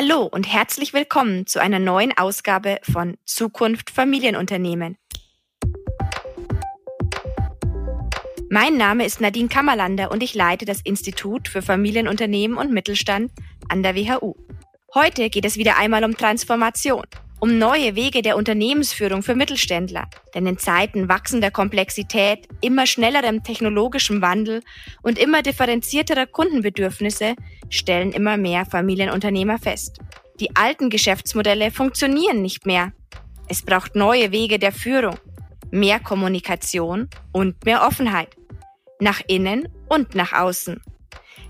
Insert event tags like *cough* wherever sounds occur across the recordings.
Hallo und herzlich willkommen zu einer neuen Ausgabe von Zukunft Familienunternehmen. Mein Name ist Nadine Kammerlander und ich leite das Institut für Familienunternehmen und Mittelstand an der WHU. Heute geht es wieder einmal um Transformation um neue Wege der Unternehmensführung für Mittelständler. Denn in Zeiten wachsender Komplexität, immer schnellerem technologischem Wandel und immer differenzierterer Kundenbedürfnisse stellen immer mehr Familienunternehmer fest. Die alten Geschäftsmodelle funktionieren nicht mehr. Es braucht neue Wege der Führung, mehr Kommunikation und mehr Offenheit. Nach innen und nach außen.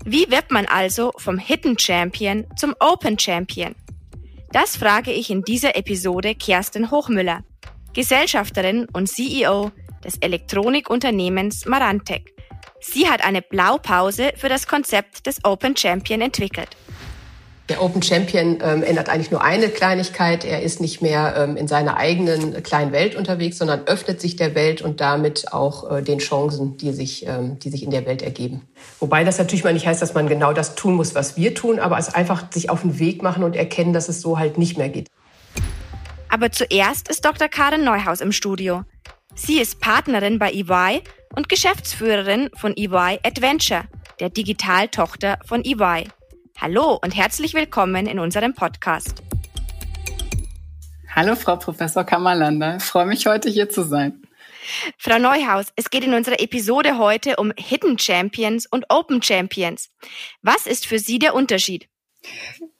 Wie wird man also vom Hidden Champion zum Open Champion? Das frage ich in dieser Episode Kerstin Hochmüller, Gesellschafterin und CEO des Elektronikunternehmens Marantec. Sie hat eine Blaupause für das Konzept des Open Champion entwickelt. Der Open Champion ähm, ändert eigentlich nur eine Kleinigkeit. Er ist nicht mehr ähm, in seiner eigenen kleinen Welt unterwegs, sondern öffnet sich der Welt und damit auch äh, den Chancen, die sich, ähm, die sich in der Welt ergeben. Wobei das natürlich mal nicht heißt, dass man genau das tun muss, was wir tun, aber es einfach sich auf den Weg machen und erkennen, dass es so halt nicht mehr geht. Aber zuerst ist Dr. Karin Neuhaus im Studio. Sie ist Partnerin bei EY und Geschäftsführerin von EY Adventure, der Digitaltochter von EY. Hallo und herzlich willkommen in unserem Podcast. Hallo, Frau Professor Kammerlander. Ich freue mich, heute hier zu sein. Frau Neuhaus, es geht in unserer Episode heute um Hidden Champions und Open Champions. Was ist für Sie der Unterschied?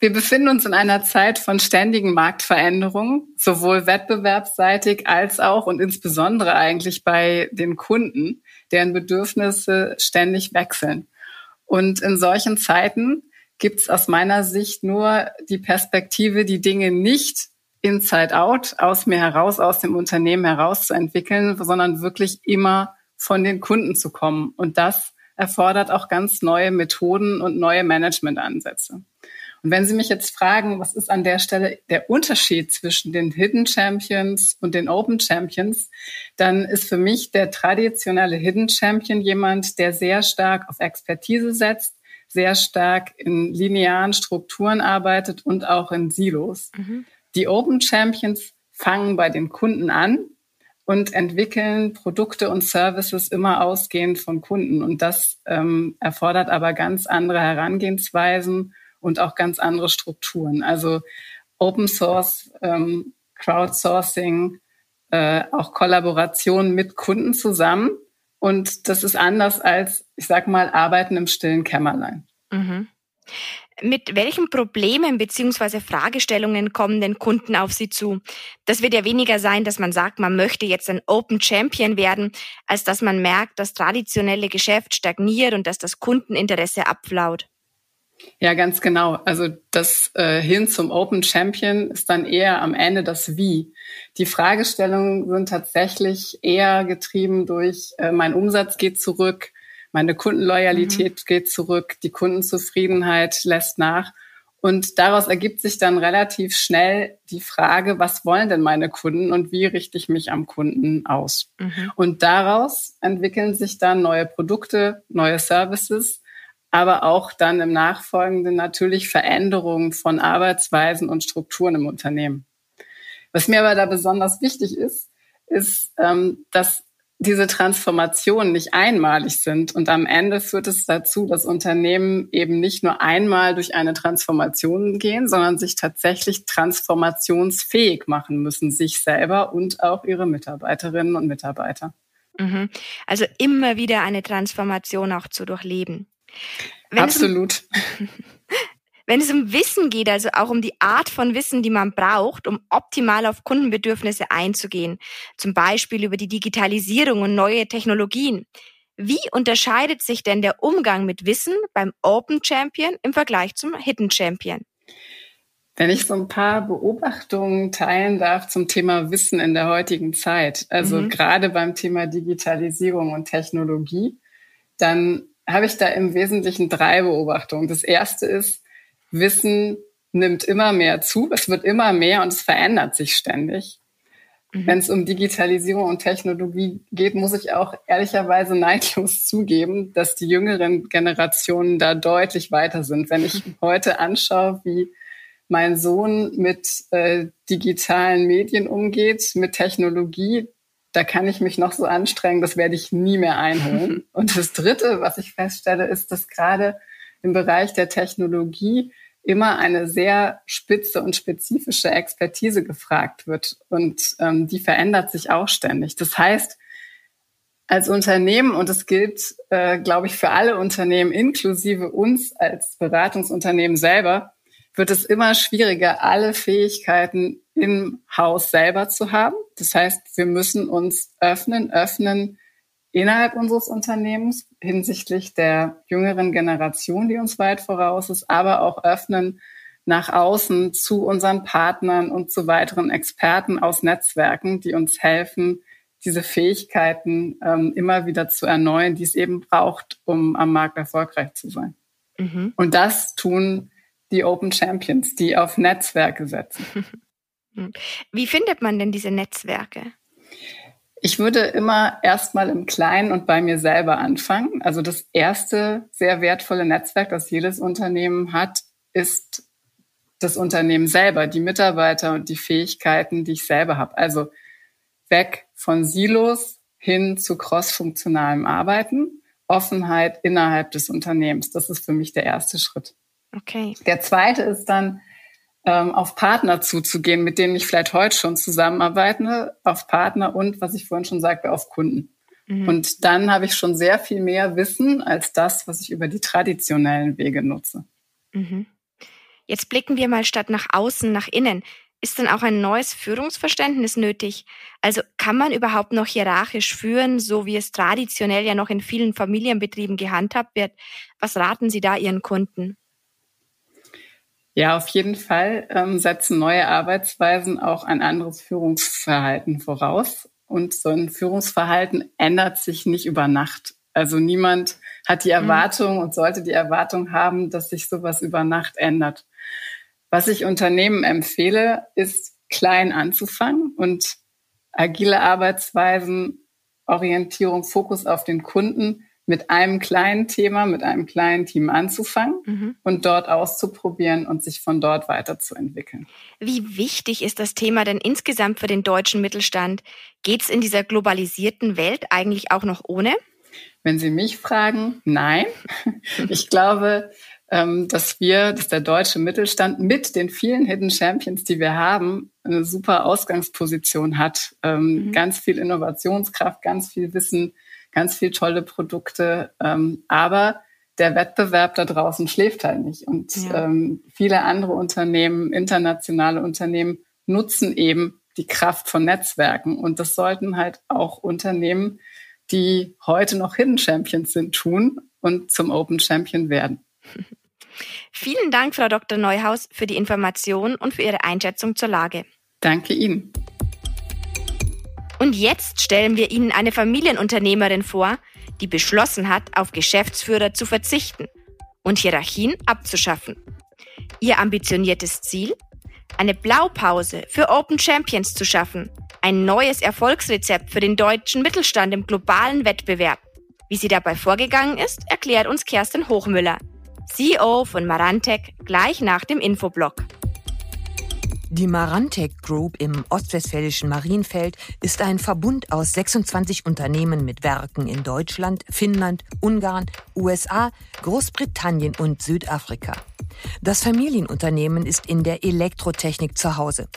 Wir befinden uns in einer Zeit von ständigen Marktveränderungen, sowohl wettbewerbsseitig als auch und insbesondere eigentlich bei den Kunden, deren Bedürfnisse ständig wechseln. Und in solchen Zeiten gibt es aus meiner Sicht nur die Perspektive, die Dinge nicht inside out, aus mir heraus, aus dem Unternehmen heraus zu entwickeln, sondern wirklich immer von den Kunden zu kommen. Und das erfordert auch ganz neue Methoden und neue Managementansätze. Und wenn Sie mich jetzt fragen, was ist an der Stelle der Unterschied zwischen den Hidden Champions und den Open Champions, dann ist für mich der traditionelle Hidden Champion jemand, der sehr stark auf Expertise setzt, sehr stark in linearen Strukturen arbeitet und auch in Silos. Mhm. Die Open Champions fangen bei den Kunden an und entwickeln Produkte und Services immer ausgehend von Kunden. Und das ähm, erfordert aber ganz andere Herangehensweisen und auch ganz andere Strukturen. Also Open Source, ähm, Crowdsourcing, äh, auch Kollaboration mit Kunden zusammen und das ist anders als, ich sag mal, Arbeiten im stillen Kämmerlein. Mhm. Mit welchen Problemen beziehungsweise Fragestellungen kommen denn Kunden auf Sie zu? Das wird ja weniger sein, dass man sagt, man möchte jetzt ein Open Champion werden, als dass man merkt, das traditionelle Geschäft stagniert und dass das Kundeninteresse abflaut. Ja, ganz genau. Also das äh, hin zum Open Champion ist dann eher am Ende das Wie. Die Fragestellungen sind tatsächlich eher getrieben durch, äh, mein Umsatz geht zurück, meine Kundenloyalität mhm. geht zurück, die Kundenzufriedenheit lässt nach. Und daraus ergibt sich dann relativ schnell die Frage, was wollen denn meine Kunden und wie richte ich mich am Kunden aus? Mhm. Und daraus entwickeln sich dann neue Produkte, neue Services, aber auch dann im Nachfolgenden natürlich Veränderungen von Arbeitsweisen und Strukturen im Unternehmen. Was mir aber da besonders wichtig ist, ist, ähm, dass diese Transformationen nicht einmalig sind. Und am Ende führt es dazu, dass Unternehmen eben nicht nur einmal durch eine Transformation gehen, sondern sich tatsächlich transformationsfähig machen müssen, sich selber und auch ihre Mitarbeiterinnen und Mitarbeiter. Mhm. Also immer wieder eine Transformation auch zu durchleben. Wenn Absolut. Es um, *laughs* wenn es um Wissen geht, also auch um die Art von Wissen, die man braucht, um optimal auf Kundenbedürfnisse einzugehen, zum Beispiel über die Digitalisierung und neue Technologien. Wie unterscheidet sich denn der Umgang mit Wissen beim Open Champion im Vergleich zum Hidden Champion? Wenn ich so ein paar Beobachtungen teilen darf zum Thema Wissen in der heutigen Zeit, also mhm. gerade beim Thema Digitalisierung und Technologie, dann habe ich da im Wesentlichen drei Beobachtungen. Das erste ist, Wissen nimmt immer mehr zu, es wird immer mehr und es verändert sich ständig. Mhm. Wenn es um Digitalisierung und Technologie geht, muss ich auch ehrlicherweise neidlos *laughs* zugeben, dass die jüngeren Generationen da deutlich weiter sind. Wenn ich *laughs* heute anschaue, wie mein Sohn mit äh, digitalen Medien umgeht, mit Technologie, da kann ich mich noch so anstrengen, das werde ich nie mehr einholen. *laughs* Und das Dritte, was ich feststelle, ist, dass gerade im Bereich der Technologie immer eine sehr spitze und spezifische Expertise gefragt wird. Und ähm, die verändert sich auch ständig. Das heißt, als Unternehmen, und das gilt, äh, glaube ich, für alle Unternehmen, inklusive uns als Beratungsunternehmen selber, wird es immer schwieriger, alle Fähigkeiten im Haus selber zu haben. Das heißt, wir müssen uns öffnen, öffnen innerhalb unseres Unternehmens hinsichtlich der jüngeren Generation, die uns weit voraus ist, aber auch öffnen nach außen zu unseren Partnern und zu weiteren Experten aus Netzwerken, die uns helfen, diese Fähigkeiten ähm, immer wieder zu erneuern, die es eben braucht, um am Markt erfolgreich zu sein. Mhm. Und das tun die Open Champions, die auf Netzwerke setzen. *laughs* Wie findet man denn diese Netzwerke? Ich würde immer erstmal im Kleinen und bei mir selber anfangen. Also das erste sehr wertvolle Netzwerk, das jedes Unternehmen hat, ist das Unternehmen selber, die Mitarbeiter und die Fähigkeiten, die ich selber habe. Also weg von Silos hin zu crossfunktionalem Arbeiten, Offenheit innerhalb des Unternehmens. Das ist für mich der erste Schritt. Okay. Der zweite ist dann, ähm, auf Partner zuzugehen, mit denen ich vielleicht heute schon zusammenarbeite, auf Partner und, was ich vorhin schon sagte, auf Kunden. Mhm. Und dann habe ich schon sehr viel mehr Wissen als das, was ich über die traditionellen Wege nutze. Mhm. Jetzt blicken wir mal statt nach außen, nach innen. Ist denn auch ein neues Führungsverständnis nötig? Also kann man überhaupt noch hierarchisch führen, so wie es traditionell ja noch in vielen Familienbetrieben gehandhabt wird? Was raten Sie da Ihren Kunden? Ja, auf jeden Fall ähm, setzen neue Arbeitsweisen auch ein anderes Führungsverhalten voraus. Und so ein Führungsverhalten ändert sich nicht über Nacht. Also niemand hat die mhm. Erwartung mhm. und sollte die Erwartung haben, dass sich sowas über Nacht ändert. Was ich Unternehmen empfehle, ist klein anzufangen und agile Arbeitsweisen, Orientierung, Fokus auf den Kunden mit einem kleinen Thema, mit einem kleinen Team anzufangen mhm. und dort auszuprobieren und sich von dort weiterzuentwickeln. Wie wichtig ist das Thema denn insgesamt für den deutschen Mittelstand? Geht es in dieser globalisierten Welt eigentlich auch noch ohne? Wenn Sie mich fragen, nein. *laughs* Ich glaube, ähm, dass wir, dass der deutsche Mittelstand mit den vielen Hidden Champions, die wir haben, eine super Ausgangsposition hat. Ähm, mhm. Ganz viel Innovationskraft, ganz viel Wissen, ganz viel tolle Produkte. Ähm, aber der Wettbewerb da draußen schläft halt nicht. Und ja. ähm, viele andere Unternehmen, internationale Unternehmen, nutzen eben die Kraft von Netzwerken. Und das sollten halt auch Unternehmen, die heute noch Hidden Champions sind, tun und zum Open Champion werden. *laughs* Vielen Dank, Frau Dr. Neuhaus, für die Information und für Ihre Einschätzung zur Lage. Danke Ihnen. Und jetzt stellen wir Ihnen eine Familienunternehmerin vor, die beschlossen hat, auf Geschäftsführer zu verzichten und Hierarchien abzuschaffen. Ihr ambitioniertes Ziel? Eine Blaupause für Open Champions zu schaffen. Ein neues Erfolgsrezept für den deutschen Mittelstand im globalen Wettbewerb. Wie sie dabei vorgegangen ist, erklärt uns Kerstin Hochmüller, CEO von Marantec, gleich nach dem Infoblock. Die Marantec Group im ostwestfälischen Marienfeld ist ein Verbund aus 26 Unternehmen mit Werken in Deutschland, Finnland, Ungarn, USA, Großbritannien und Südafrika. Das Familienunternehmen ist in der Elektrotechnik zu Hause.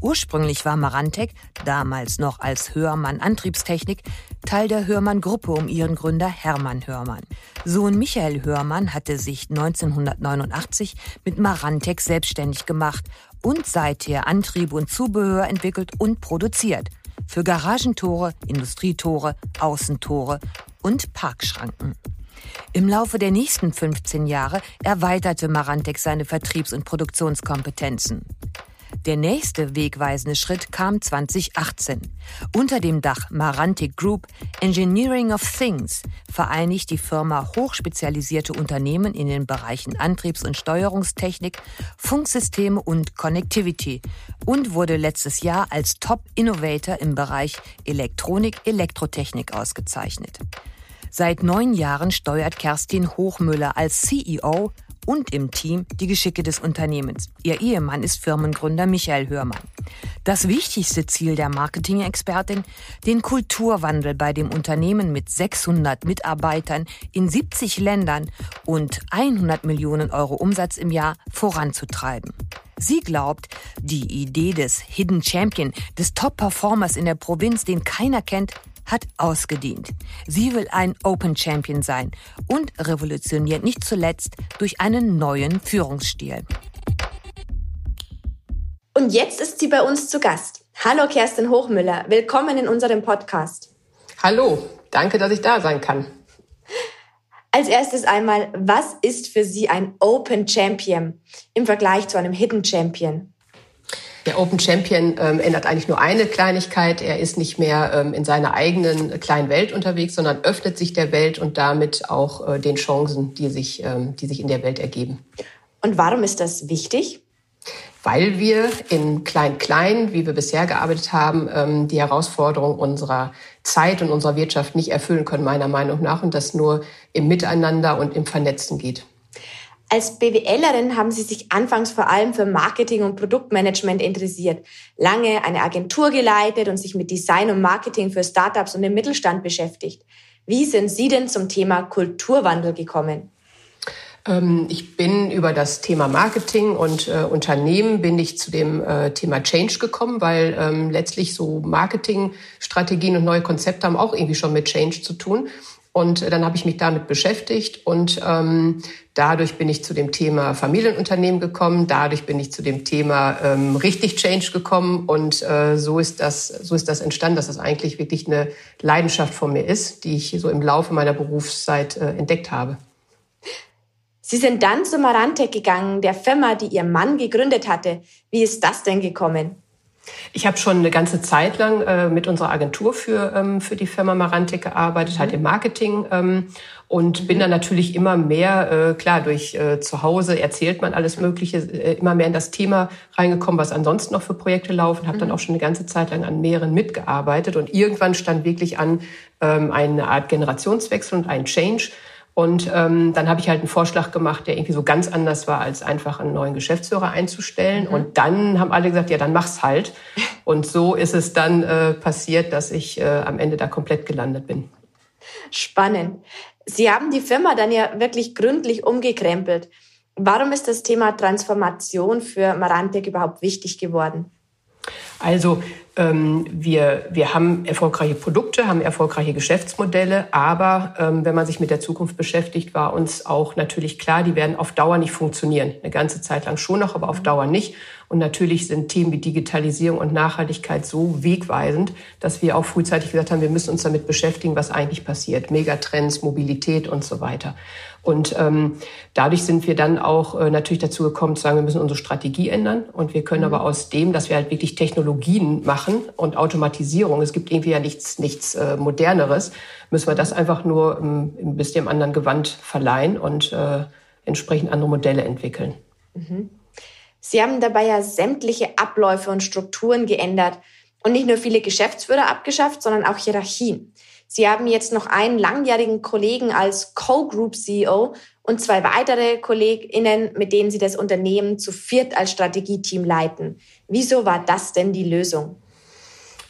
Ursprünglich war Marantec, damals noch als Hörmann Antriebstechnik, Teil der Hörmann-Gruppe um ihren Gründer Hermann Hörmann. Sohn Michael Hörmann hatte sich 1989 mit Marantec selbstständig gemacht und seither Antriebe und Zubehör entwickelt und produziert. Für Garagentore, Industrietore, Außentore und Parkschranken. Im Laufe der nächsten 15 Jahre erweiterte Marantec seine Vertriebs- und Produktionskompetenzen. Der nächste wegweisende Schritt kam 2018. Unter dem Dach Marantic Group Engineering of Things vereinigt die Firma hochspezialisierte Unternehmen in den Bereichen Antriebs- und Steuerungstechnik, Funksysteme und Connectivity und wurde letztes Jahr als Top Innovator im Bereich Elektronik, Elektrotechnik ausgezeichnet. Seit neun Jahren steuert Kerstin Hochmüller als CEO und im Team die Geschicke des Unternehmens. Ihr Ehemann ist Firmengründer Michael Hörmann. Das wichtigste Ziel der Marketing-Expertin, den Kulturwandel bei dem Unternehmen mit 600 Mitarbeitern in 70 Ländern und 100 Millionen Euro Umsatz im Jahr voranzutreiben. Sie glaubt, die Idee des Hidden Champion, des Top-Performers in der Provinz, den keiner kennt, hat ausgedient. Sie will ein Open Champion sein und revolutioniert nicht zuletzt durch einen neuen Führungsstil. Und jetzt ist sie bei uns zu Gast. Hallo Kerstin Hochmüller, willkommen in unserem Podcast. Hallo, danke, dass ich da sein kann. Als erstes einmal, was ist für Sie ein Open Champion im Vergleich zu einem Hidden Champion? Der Open Champion ähm, ändert eigentlich nur eine Kleinigkeit. Er ist nicht mehr ähm, in seiner eigenen kleinen Welt unterwegs, sondern öffnet sich der Welt und damit auch äh, den Chancen, die sich, ähm, die sich in der Welt ergeben. Und warum ist das wichtig? Weil wir in Klein-Klein, wie wir bisher gearbeitet haben, ähm, die Herausforderung unserer Zeit und unserer Wirtschaft nicht erfüllen können, meiner Meinung nach, und das nur im Miteinander und im Vernetzen geht. Als BWLerin haben Sie sich anfangs vor allem für Marketing und Produktmanagement interessiert, lange eine Agentur geleitet und sich mit Design und Marketing für Startups und den Mittelstand beschäftigt. Wie sind Sie denn zum Thema Kulturwandel gekommen? Ähm, ich bin über das Thema Marketing und äh, Unternehmen bin ich zu dem äh, Thema Change gekommen, weil ähm, letztlich so Marketingstrategien und neue Konzepte haben auch irgendwie schon mit Change zu tun. Und dann habe ich mich damit beschäftigt und ähm, dadurch bin ich zu dem Thema Familienunternehmen gekommen, dadurch bin ich zu dem Thema ähm, richtig Change gekommen und äh, so ist das so ist das entstanden, dass das eigentlich wirklich eine Leidenschaft von mir ist, die ich so im Laufe meiner Berufszeit äh, entdeckt habe. Sie sind dann zu Marantec gegangen, der Firma, die Ihr Mann gegründet hatte. Wie ist das denn gekommen? Ich habe schon eine ganze Zeit lang äh, mit unserer Agentur für, ähm, für die Firma Marantic gearbeitet, halt mhm. halt im Marketing. Ähm, und bin dann natürlich immer mehr, äh, klar, durch äh, zu Hause erzählt man alles Mögliche, äh, immer mehr in das Thema reingekommen, was ansonsten noch für Projekte laufen. Habe mhm. dann auch schon eine ganze Zeit lang an mehreren mitgearbeitet. Und irgendwann stand wirklich an ähm, eine Art Generationswechsel und ein Change und ähm, dann habe ich halt einen Vorschlag gemacht, der irgendwie so ganz anders war, als einfach einen neuen Geschäftsführer einzustellen. Mhm. Und dann haben alle gesagt, ja, dann mach's halt. *laughs* Und so ist es dann äh, passiert, dass ich äh, am Ende da komplett gelandet bin. Spannend. Sie haben die Firma dann ja wirklich gründlich umgekrempelt. Warum ist das Thema Transformation für Marantec überhaupt wichtig geworden? Also wir, wir haben erfolgreiche Produkte, haben erfolgreiche Geschäftsmodelle, aber ähm, wenn man sich mit der Zukunft beschäftigt, war uns auch natürlich klar, die werden auf Dauer nicht funktionieren. Eine ganze Zeit lang schon noch, aber auf Dauer nicht. Und natürlich sind Themen wie Digitalisierung und Nachhaltigkeit so wegweisend, dass wir auch frühzeitig gesagt haben, wir müssen uns damit beschäftigen, was eigentlich passiert. Megatrends, Mobilität und so weiter. Und ähm, dadurch sind wir dann auch äh, natürlich dazu gekommen zu sagen, wir müssen unsere Strategie ändern. Und wir können mhm. aber aus dem, dass wir halt wirklich Technologien machen und Automatisierung, es gibt irgendwie ja nichts, nichts äh, Moderneres, müssen wir das einfach nur ähm, ein bisschen anderen Gewand verleihen und äh, entsprechend andere Modelle entwickeln. Mhm. Sie haben dabei ja sämtliche Abläufe und Strukturen geändert und nicht nur viele Geschäftsführer abgeschafft, sondern auch Hierarchien. Sie haben jetzt noch einen langjährigen Kollegen als Co-Group CEO und zwei weitere KollegInnen, mit denen Sie das Unternehmen zu viert als Strategieteam leiten. Wieso war das denn die Lösung?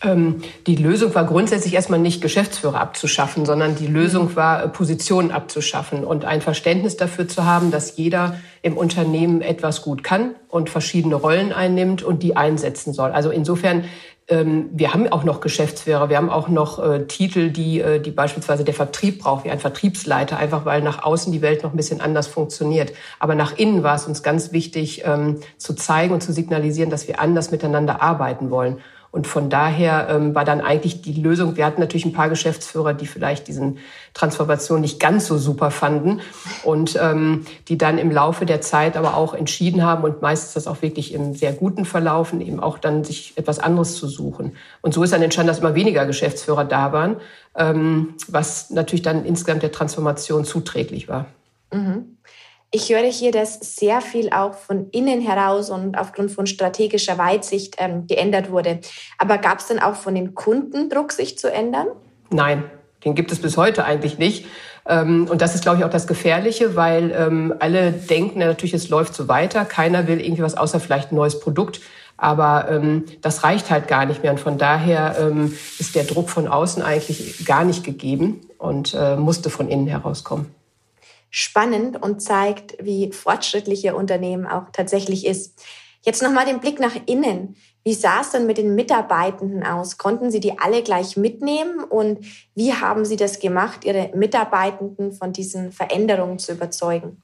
Ähm, die Lösung war grundsätzlich erstmal nicht Geschäftsführer abzuschaffen, sondern die Lösung mhm. war, äh, Positionen abzuschaffen und ein Verständnis dafür zu haben, dass jeder im Unternehmen etwas gut kann und verschiedene Rollen einnimmt und die einsetzen soll. Also insofern ähm, wir haben auch noch Geschäftsführer, wir haben auch noch äh, Titel, die, äh, die beispielsweise der Vertrieb braucht, wie ein Vertriebsleiter, einfach weil nach außen die Welt noch ein bisschen anders funktioniert. Aber nach innen war es uns ganz wichtig, ähm, zu zeigen und zu signalisieren, dass wir anders miteinander arbeiten wollen. Und von daher ähm, war dann eigentlich die Lösung, wir hatten natürlich ein paar Geschäftsführer, die vielleicht diesen Transformation nicht ganz so super fanden und ähm, die dann im Laufe der Zeit aber auch entschieden haben und meistens das auch wirklich im sehr guten Verlaufen, eben auch dann sich etwas anderes zu suchen. Und so ist dann entstanden, dass immer weniger Geschäftsführer da waren, ähm, was natürlich dann insgesamt der Transformation zuträglich war. Mhm. Ich höre hier, dass sehr viel auch von innen heraus und aufgrund von strategischer Weitsicht ähm, geändert wurde. Aber gab es denn auch von den Kunden Druck, sich zu ändern? Nein, Den gibt es bis heute eigentlich nicht. Ähm, und das ist, glaube ich, auch das Gefährliche, weil ähm, alle denken natürlich, es läuft so weiter. Keiner will irgendwie was außer vielleicht ein neues Produkt. Aber ähm, das reicht halt gar nicht mehr. Und von daher ist der Druck von außen eigentlich gar nicht gegeben und äh, musste von innen herauskommen. Spannend und zeigt, wie fortschrittlich Ihr Unternehmen auch tatsächlich ist. Jetzt nochmal den Blick nach innen. Wie sah es denn mit den Mitarbeitenden aus? Konnten Sie die alle gleich mitnehmen? Und wie haben Sie das gemacht, Ihre Mitarbeitenden von diesen Veränderungen zu überzeugen?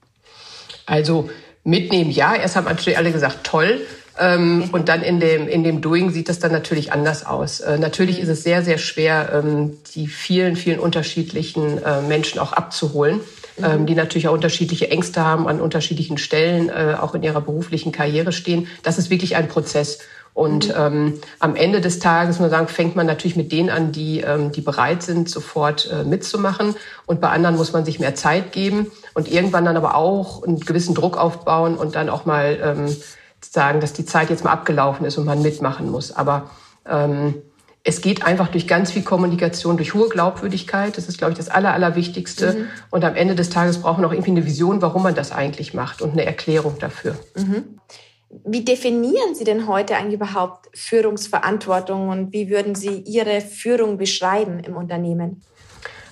Also mitnehmen, ja. Erst haben natürlich alle gesagt, toll. Ähm, und dann in dem, in dem Doing sieht das dann natürlich anders aus. Äh, natürlich mhm. ist es sehr, sehr schwer, ähm, die vielen, vielen unterschiedlichen äh, Menschen auch abzuholen. Ähm, die natürlich auch unterschiedliche Ängste haben, an unterschiedlichen Stellen äh, auch in ihrer beruflichen Karriere stehen. Das ist wirklich ein Prozess. Und mhm. ähm, am Ende des Tages, muss man sagen, fängt man natürlich mit denen an, die, ähm, die bereit sind, sofort äh, mitzumachen. Und bei anderen muss man sich mehr Zeit geben und irgendwann dann aber auch einen gewissen Druck aufbauen und dann auch mal ähm, sagen, dass die Zeit jetzt mal abgelaufen ist und man mitmachen muss. Aber ähm, es geht einfach durch ganz viel Kommunikation, durch hohe Glaubwürdigkeit. Das ist, glaube ich, das Aller, Allerwichtigste. Mhm. Und am Ende des Tages braucht man auch irgendwie eine Vision, warum man das eigentlich macht und eine Erklärung dafür. Mhm. Wie definieren Sie denn heute eigentlich überhaupt Führungsverantwortung und wie würden Sie Ihre Führung beschreiben im Unternehmen?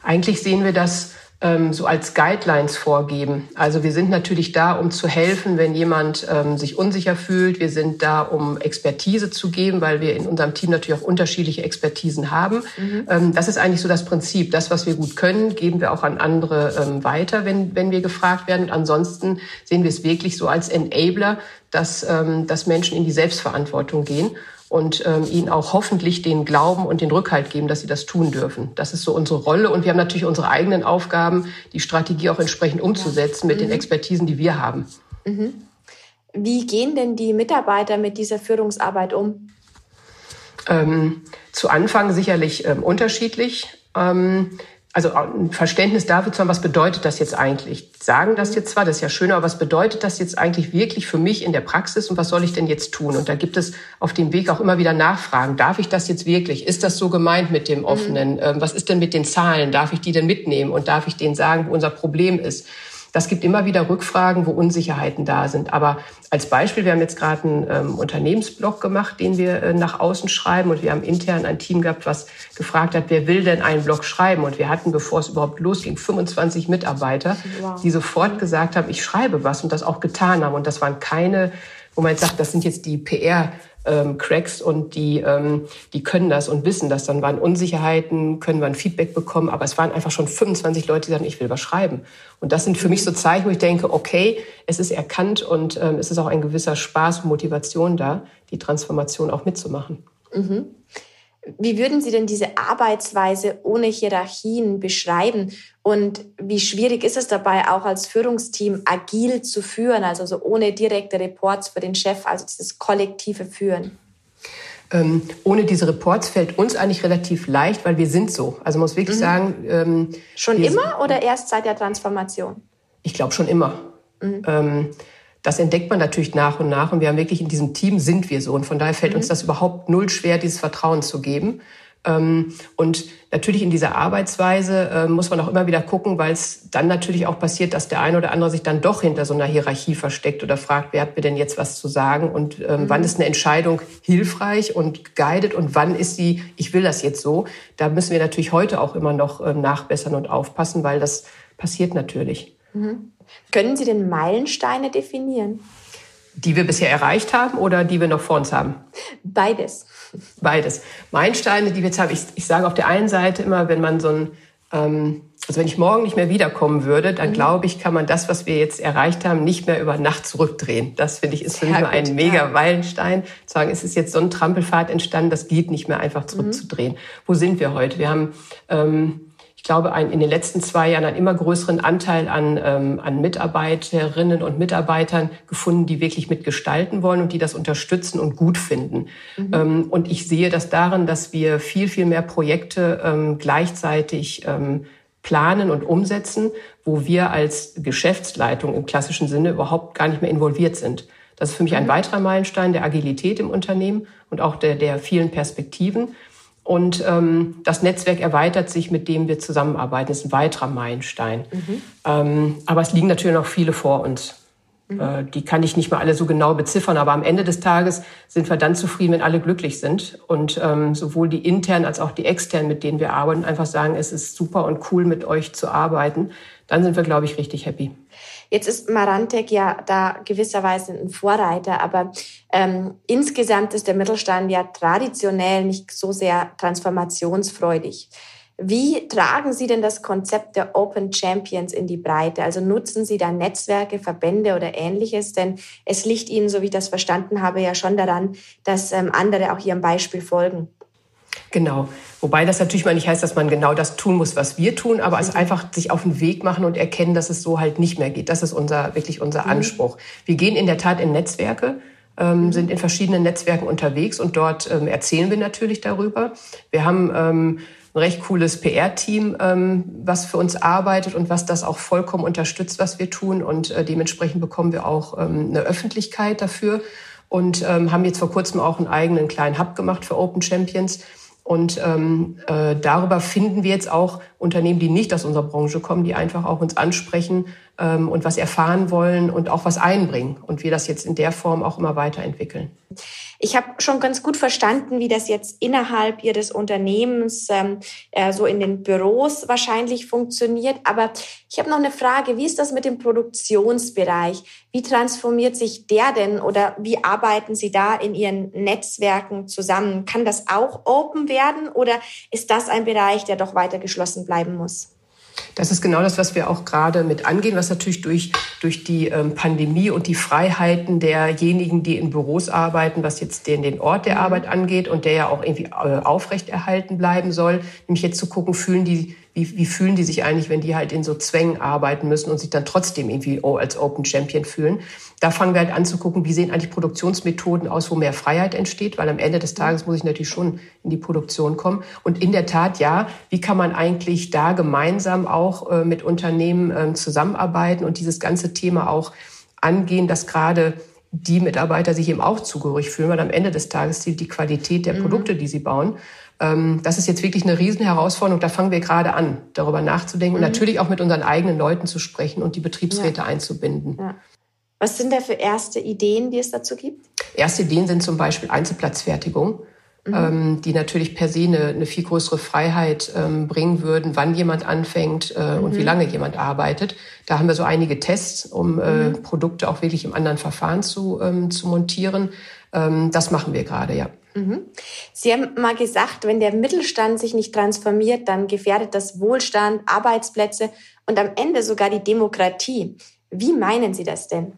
Eigentlich sehen wir das ähm, so als Guidelines vorgeben. Also wir sind natürlich da, um zu helfen, wenn jemand ähm, sich unsicher fühlt. Wir sind da, um Expertise zu geben, weil wir in unserem Team natürlich auch unterschiedliche Expertisen haben. Mhm. Ähm, das ist eigentlich so das Prinzip. Das, was wir gut können, geben wir auch an andere ähm, weiter, wenn, wenn wir gefragt werden. Und ansonsten sehen wir es wirklich so als Enabler, dass, ähm, dass Menschen in die Selbstverantwortung gehen und ähm, ihnen auch hoffentlich den Glauben und den Rückhalt geben, dass sie das tun dürfen. Das ist so unsere Rolle. Und wir haben natürlich unsere eigenen Aufgaben, die Strategie auch entsprechend umzusetzen mit mhm. den Expertisen, die wir haben. Mhm. Wie gehen denn die Mitarbeiter mit dieser Führungsarbeit um? Ähm, zu Anfang sicherlich ähm, unterschiedlich. Ähm, also ein Verständnis dafür zu haben, was bedeutet das jetzt eigentlich? Sagen das jetzt zwar, das ist ja schön, aber was bedeutet das jetzt eigentlich wirklich für mich in der Praxis und was soll ich denn jetzt tun? Und da gibt es auf dem Weg auch immer wieder Nachfragen. Darf ich das jetzt wirklich? Ist das so gemeint mit dem Offenen? Mhm. Was ist denn mit den Zahlen? Darf ich die denn mitnehmen? Und darf ich denen sagen, wo unser Problem ist? Das gibt immer wieder Rückfragen, wo Unsicherheiten da sind. Aber als Beispiel, wir haben jetzt gerade einen ähm, Unternehmensblog gemacht, den wir äh, nach außen schreiben. Und wir haben intern ein Team gehabt, was gefragt hat, wer will denn einen Blog schreiben? Und wir hatten, bevor es überhaupt losging, 25 Mitarbeiter, wow. die sofort gesagt haben, ich schreibe was und das auch getan haben. Und das waren keine, wo man jetzt sagt, das sind jetzt die PR ähm, Cracks und die, ähm, die können das und wissen das. Dann waren Unsicherheiten, können wir ein Feedback bekommen, aber es waren einfach schon 25 Leute, die sagen, ich will was schreiben. Und das sind für mich so Zeichen, wo ich denke, okay, es ist erkannt und ähm, es ist auch ein gewisser Spaß und Motivation da, die Transformation auch mitzumachen. Mhm. Wie würden Sie denn diese Arbeitsweise ohne Hierarchien beschreiben? Und wie schwierig ist es dabei, auch als Führungsteam agil zu führen, also so ohne direkte Reports für den Chef, also dieses kollektive Führen? Ähm, ohne diese Reports fällt uns eigentlich relativ leicht, weil wir sind so. Also muss wirklich mhm. sagen. Ähm, schon immer oder erst seit der Transformation? Ich glaube schon immer. Mhm. Ähm, das entdeckt man natürlich nach und nach. Und wir haben wirklich in diesem Team sind wir so. Und von daher fällt mhm. uns das überhaupt null schwer, dieses Vertrauen zu geben. Ähm, und natürlich in dieser Arbeitsweise äh, muss man auch immer wieder gucken, weil es dann natürlich auch passiert, dass der eine oder andere sich dann doch hinter so einer Hierarchie versteckt oder fragt, wer hat mir denn jetzt was zu sagen und ähm, mhm. wann ist eine Entscheidung hilfreich und guided und wann ist sie, ich will das jetzt so. Da müssen wir natürlich heute auch immer noch ähm, nachbessern und aufpassen, weil das passiert natürlich. Mhm. Können Sie denn Meilensteine definieren? Die wir bisher erreicht haben oder die wir noch vor uns haben? Beides. Beides. Meilensteine, die wir jetzt haben. Ich, ich sage auf der einen Seite immer, wenn man so ein, ähm, also wenn ich morgen nicht mehr wiederkommen würde, dann mhm. glaube ich, kann man das, was wir jetzt erreicht haben, nicht mehr über Nacht zurückdrehen. Das finde ich ist für mich ein mega ja. Meilenstein. Zu sagen, es ist jetzt so ein Trampelfahrt entstanden, das geht nicht mehr einfach zurückzudrehen. Mhm. Wo sind wir heute? Wir haben ähm, glaube, ein, in den letzten zwei Jahren einen immer größeren Anteil an, ähm, an Mitarbeiterinnen und Mitarbeitern gefunden, die wirklich mitgestalten wollen und die das unterstützen und gut finden. Mhm. Ähm, und ich sehe das darin, dass wir viel, viel mehr Projekte ähm, gleichzeitig ähm, planen und umsetzen, wo wir als Geschäftsleitung im klassischen Sinne überhaupt gar nicht mehr involviert sind. Das ist für mich ein mhm. weiterer Meilenstein der Agilität im Unternehmen und auch der, der vielen Perspektiven. Und ähm, das Netzwerk erweitert sich, mit dem wir zusammenarbeiten. Das ist ein weiterer Meilenstein. Mhm. Ähm, aber es liegen natürlich noch viele vor uns. Mhm. Äh, die kann ich nicht mal alle so genau beziffern, aber am Ende des Tages sind wir dann zufrieden, wenn alle glücklich sind. Und ähm, sowohl die internen als auch die externen, mit denen wir arbeiten, einfach sagen, es ist super und cool, mit euch zu arbeiten. Dann sind wir, glaube ich, richtig happy. Jetzt ist Marantec ja da gewisserweise ein Vorreiter, aber ähm, insgesamt ist der Mittelstand ja traditionell nicht so sehr transformationsfreudig. Wie tragen Sie denn das Konzept der Open Champions in die Breite? Also nutzen Sie da Netzwerke, Verbände oder ähnliches? Denn es liegt Ihnen, so wie ich das verstanden habe, ja schon daran, dass ähm, andere auch Ihrem Beispiel folgen. Genau. Wobei das natürlich mal nicht heißt, dass man genau das tun muss, was wir tun, aber es einfach sich auf den Weg machen und erkennen, dass es so halt nicht mehr geht. Das ist unser, wirklich unser mhm. Anspruch. Wir gehen in der Tat in Netzwerke, ähm, mhm. sind in verschiedenen Netzwerken unterwegs und dort ähm, erzählen wir natürlich darüber. Wir haben ähm, ein recht cooles PR-Team, ähm, was für uns arbeitet und was das auch vollkommen unterstützt, was wir tun. Und äh, dementsprechend bekommen wir auch ähm, eine Öffentlichkeit dafür und ähm, haben jetzt vor kurzem auch einen eigenen kleinen Hub gemacht für Open Champions und ähm, äh, darüber finden wir jetzt auch Unternehmen, die nicht aus unserer Branche kommen, die einfach auch uns ansprechen ähm, und was erfahren wollen und auch was einbringen. Und wir das jetzt in der Form auch immer weiterentwickeln. Ich habe schon ganz gut verstanden, wie das jetzt innerhalb Ihres Unternehmens ähm, äh, so in den Büros wahrscheinlich funktioniert. Aber ich habe noch eine Frage. Wie ist das mit dem Produktionsbereich? Wie transformiert sich der denn oder wie arbeiten Sie da in Ihren Netzwerken zusammen? Kann das auch open werden oder ist das ein Bereich, der doch weiter geschlossen bleiben muss? Das ist genau das, was wir auch gerade mit angehen, was natürlich durch, durch die ähm, Pandemie und die Freiheiten derjenigen, die in Büros arbeiten, was jetzt den, den Ort der mhm. Arbeit angeht und der ja auch irgendwie äh, aufrechterhalten bleiben soll, nämlich jetzt zu gucken, fühlen die wie, wie fühlen die sich eigentlich, wenn die halt in so Zwängen arbeiten müssen und sich dann trotzdem irgendwie als Open Champion fühlen. Da fangen wir halt an zu gucken, wie sehen eigentlich Produktionsmethoden aus, wo mehr Freiheit entsteht, weil am Ende des Tages muss ich natürlich schon in die Produktion kommen. Und in der Tat, ja, wie kann man eigentlich da gemeinsam auch äh, mit Unternehmen äh, zusammenarbeiten und dieses ganze Thema auch angehen, dass gerade die Mitarbeiter sich eben auch zugehörig fühlen, weil am Ende des Tages zählt die Qualität der mhm. Produkte, die sie bauen. Ähm, das ist jetzt wirklich eine Riesenherausforderung. Da fangen wir gerade an, darüber nachzudenken mhm. und natürlich auch mit unseren eigenen Leuten zu sprechen und die Betriebsräte ja. einzubinden. Ja. Was sind da für erste Ideen, die es dazu gibt? Erste Ideen sind zum Beispiel Einzelplatzfertigung, mhm. ähm, die natürlich per se eine, eine viel größere Freiheit ähm, bringen würden, wann jemand anfängt äh, mhm. und wie mhm. lange jemand arbeitet. Da haben wir so einige Tests, um äh, mhm. Produkte auch wirklich im anderen Verfahren zu, ähm, zu montieren. Ähm, das machen wir gerade, ja. Mhm. Sie haben mal gesagt, wenn der Mittelstand sich nicht transformiert, dann gefährdet das Wohlstand, Arbeitsplätze und am Ende sogar die Demokratie. Wie meinen Sie das denn?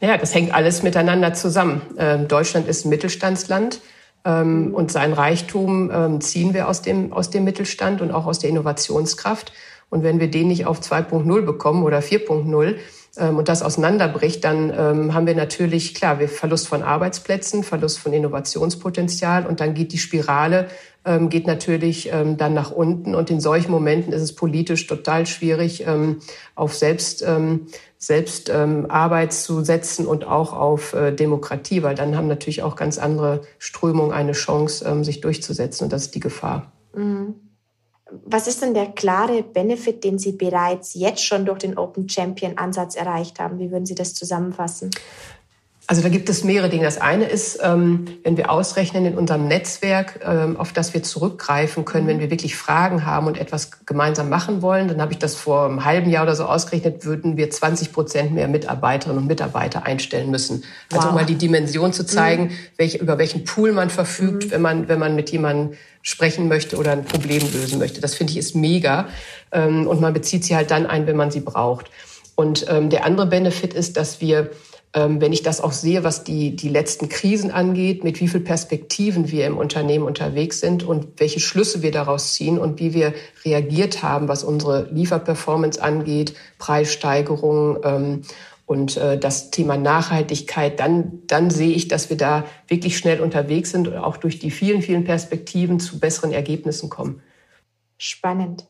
Ja, das hängt alles miteinander zusammen. Ähm, Deutschland ist ein Mittelstandsland. Ähm, und sein Reichtum ähm, ziehen wir aus dem, aus dem Mittelstand und auch aus der Innovationskraft. Und wenn wir den nicht auf 2.0 bekommen oder 4.0, ähm, und das auseinanderbricht, dann haben wir natürlich, klar, wir Verlust von Arbeitsplätzen, Verlust von Innovationspotenzial und dann geht die Spirale, ähm, geht natürlich ähm, dann nach unten. Und in solchen Momenten ist es politisch total schwierig, ähm, auf Selbst, ähm, Selbstarbeit zu setzen und auch auf äh, Demokratie, weil dann haben natürlich auch ganz andere Strömungen eine Chance, sich durchzusetzen. Und das ist die Gefahr. Mhm. Was ist denn der klare Benefit, den Sie bereits jetzt schon durch den Open Champion Ansatz erreicht haben? Wie würden Sie das zusammenfassen? Also da gibt es mehrere Dinge. Das eine ist, ähm, wenn wir ausrechnen in unserem Netzwerk, ähm, auf das wir zurückgreifen können, wenn wir wirklich Fragen haben und etwas gemeinsam machen wollen, dann habe ich das vor einem halben Jahr oder so ausgerechnet, würden wir 20 Prozent mehr Mitarbeiterinnen und Mitarbeiter einstellen müssen. Also wow. um mal die Dimension zu zeigen, mhm. welche, über welchen Pool man verfügt, mhm. wenn man, wenn man mit jemandem sprechen möchte oder ein Problem lösen möchte. Das finde ich ist mega. Ähm, und man bezieht sie halt dann ein, wenn man sie braucht. Und der andere Benefit ist, dass wir wenn ich das auch sehe, was die, die letzten Krisen angeht, mit wie viel Perspektiven wir im Unternehmen unterwegs sind und welche Schlüsse wir daraus ziehen und wie wir reagiert haben, was unsere Lieferperformance angeht, Preissteigerungen ähm, und äh, das Thema Nachhaltigkeit, dann, dann sehe ich, dass wir da wirklich schnell unterwegs sind und auch durch die vielen, vielen Perspektiven zu besseren Ergebnissen kommen. Spannend.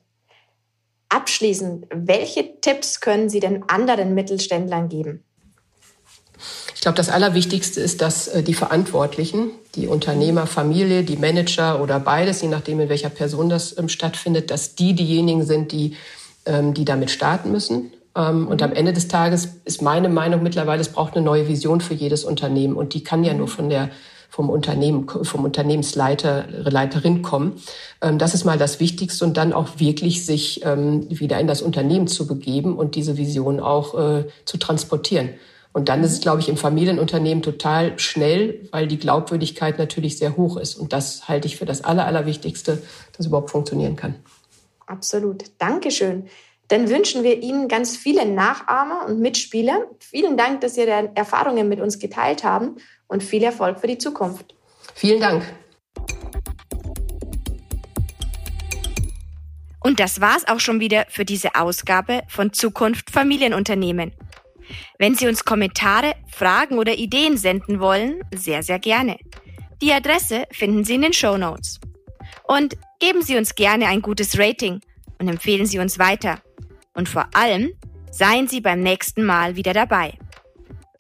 Abschließend, welche Tipps können Sie denn anderen Mittelständlern geben? Glaube, das Allerwichtigste ist, dass äh, die Verantwortlichen, die Unternehmer, Familie, die Manager oder beides, je nachdem, in welcher Person das ähm, stattfindet, dass die diejenigen sind, die, ähm, die damit starten müssen. Ähm, und am Ende des Tages ist meine Meinung mittlerweile, es braucht eine neue Vision für jedes Unternehmen. Und die kann ja nur von der vom Unternehmen, vom Unternehmensleiter, Leiterin kommen. Das ist mal das Wichtigste und dann auch wirklich sich wieder in das Unternehmen zu begeben und diese Vision auch äh, zu transportieren. Und dann ist es, glaube ich, im Familienunternehmen total schnell, weil die Glaubwürdigkeit natürlich sehr hoch ist. Und das halte ich für das Aller, Allerwichtigste, dass überhaupt funktionieren kann. Absolut. Dankeschön. Dann wünschen wir Ihnen ganz viele Nachahmer und Mitspieler. Vielen Dank, dass Sie Ihre Erfahrungen mit uns geteilt haben und viel Erfolg für die Zukunft. Vielen Dank. Und das war's auch schon wieder für diese Ausgabe von Zukunft Familienunternehmen. Wenn Sie uns Kommentare, Fragen oder Ideen senden wollen, sehr, sehr gerne. Die Adresse finden Sie in den Show Notes. Und geben Sie uns gerne ein gutes Rating und empfehlen Sie uns weiter. Und vor allem seien Sie beim nächsten Mal wieder dabei.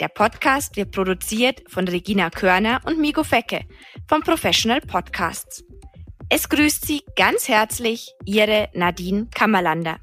Der Podcast wird produziert von Regina Körner und Migo Fecke vom Professional Podcasts. Es grüßt Sie ganz herzlich Ihre Nadine Kammerlander.